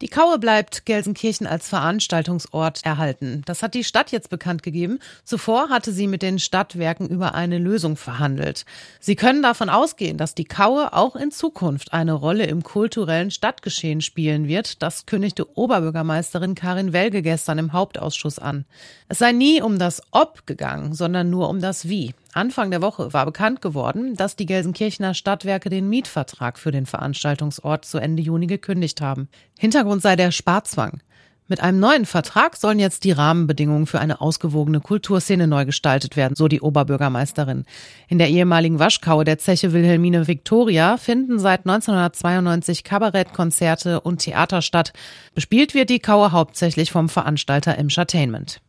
Die Kaue bleibt Gelsenkirchen als Veranstaltungsort erhalten. Das hat die Stadt jetzt bekannt gegeben. Zuvor hatte sie mit den Stadtwerken über eine Lösung verhandelt. Sie können davon ausgehen, dass die Kaue auch in Zukunft eine Rolle im kulturellen Stadtgeschehen spielen wird. Das kündigte Oberbürgermeisterin Karin Welge gestern im Hauptausschuss an. Es sei nie um das Ob gegangen, sondern nur um das Wie. Anfang der Woche war bekannt geworden, dass die Gelsenkirchener Stadtwerke den Mietvertrag für den Veranstaltungsort zu Ende Juni gekündigt haben. Hintergrund sei der Sparzwang. Mit einem neuen Vertrag sollen jetzt die Rahmenbedingungen für eine ausgewogene Kulturszene neu gestaltet werden, so die Oberbürgermeisterin. In der ehemaligen Waschkaue der Zeche Wilhelmine Victoria finden seit 1992 Kabarettkonzerte und Theater statt. Bespielt wird die Kaue hauptsächlich vom Veranstalter Entertainment.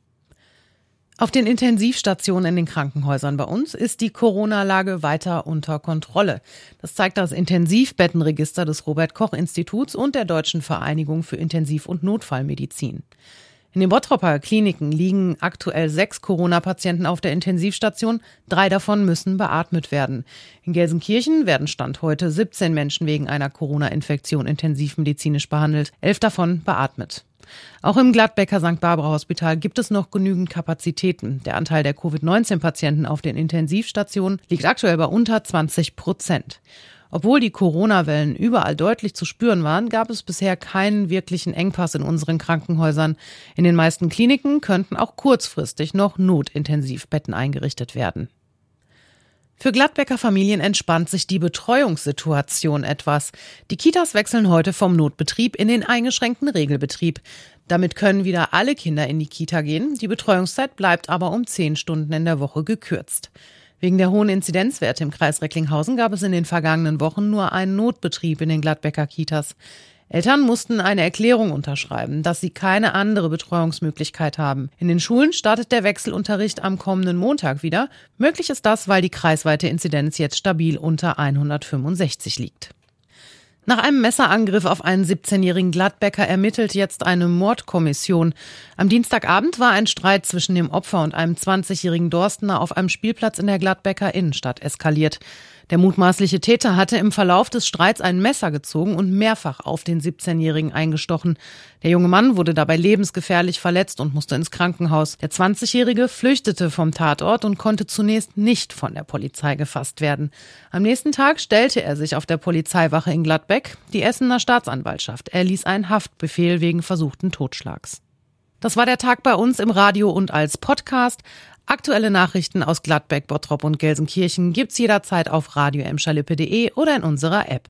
Auf den Intensivstationen in den Krankenhäusern bei uns ist die Corona-Lage weiter unter Kontrolle. Das zeigt das Intensivbettenregister des Robert Koch Instituts und der Deutschen Vereinigung für Intensiv- und Notfallmedizin. In den Bottropper Kliniken liegen aktuell sechs Corona-Patienten auf der Intensivstation. Drei davon müssen beatmet werden. In Gelsenkirchen werden Stand heute 17 Menschen wegen einer Corona-Infektion intensivmedizinisch behandelt. Elf davon beatmet. Auch im Gladbecker St. Barbara Hospital gibt es noch genügend Kapazitäten. Der Anteil der Covid-19-Patienten auf den Intensivstationen liegt aktuell bei unter 20 Prozent. Obwohl die Corona-Wellen überall deutlich zu spüren waren, gab es bisher keinen wirklichen Engpass in unseren Krankenhäusern. In den meisten Kliniken könnten auch kurzfristig noch Notintensivbetten eingerichtet werden. Für Gladbecker Familien entspannt sich die Betreuungssituation etwas. Die Kitas wechseln heute vom Notbetrieb in den eingeschränkten Regelbetrieb. Damit können wieder alle Kinder in die Kita gehen. Die Betreuungszeit bleibt aber um zehn Stunden in der Woche gekürzt. Wegen der hohen Inzidenzwerte im Kreis Recklinghausen gab es in den vergangenen Wochen nur einen Notbetrieb in den Gladbecker Kitas. Eltern mussten eine Erklärung unterschreiben, dass sie keine andere Betreuungsmöglichkeit haben. In den Schulen startet der Wechselunterricht am kommenden Montag wieder. Möglich ist das, weil die kreisweite Inzidenz jetzt stabil unter 165 liegt. Nach einem Messerangriff auf einen 17-jährigen Gladbecker ermittelt jetzt eine Mordkommission. Am Dienstagabend war ein Streit zwischen dem Opfer und einem 20-jährigen Dorstener auf einem Spielplatz in der Gladbecker Innenstadt eskaliert. Der mutmaßliche Täter hatte im Verlauf des Streits ein Messer gezogen und mehrfach auf den 17-Jährigen eingestochen. Der junge Mann wurde dabei lebensgefährlich verletzt und musste ins Krankenhaus. Der 20-Jährige flüchtete vom Tatort und konnte zunächst nicht von der Polizei gefasst werden. Am nächsten Tag stellte er sich auf der Polizeiwache in Gladbeck. Die Essener Staatsanwaltschaft erließ einen Haftbefehl wegen versuchten Totschlags. Das war der Tag bei uns im Radio und als Podcast. Aktuelle Nachrichten aus Gladbeck, Bottrop und Gelsenkirchen gibt's jederzeit auf radio oder in unserer App.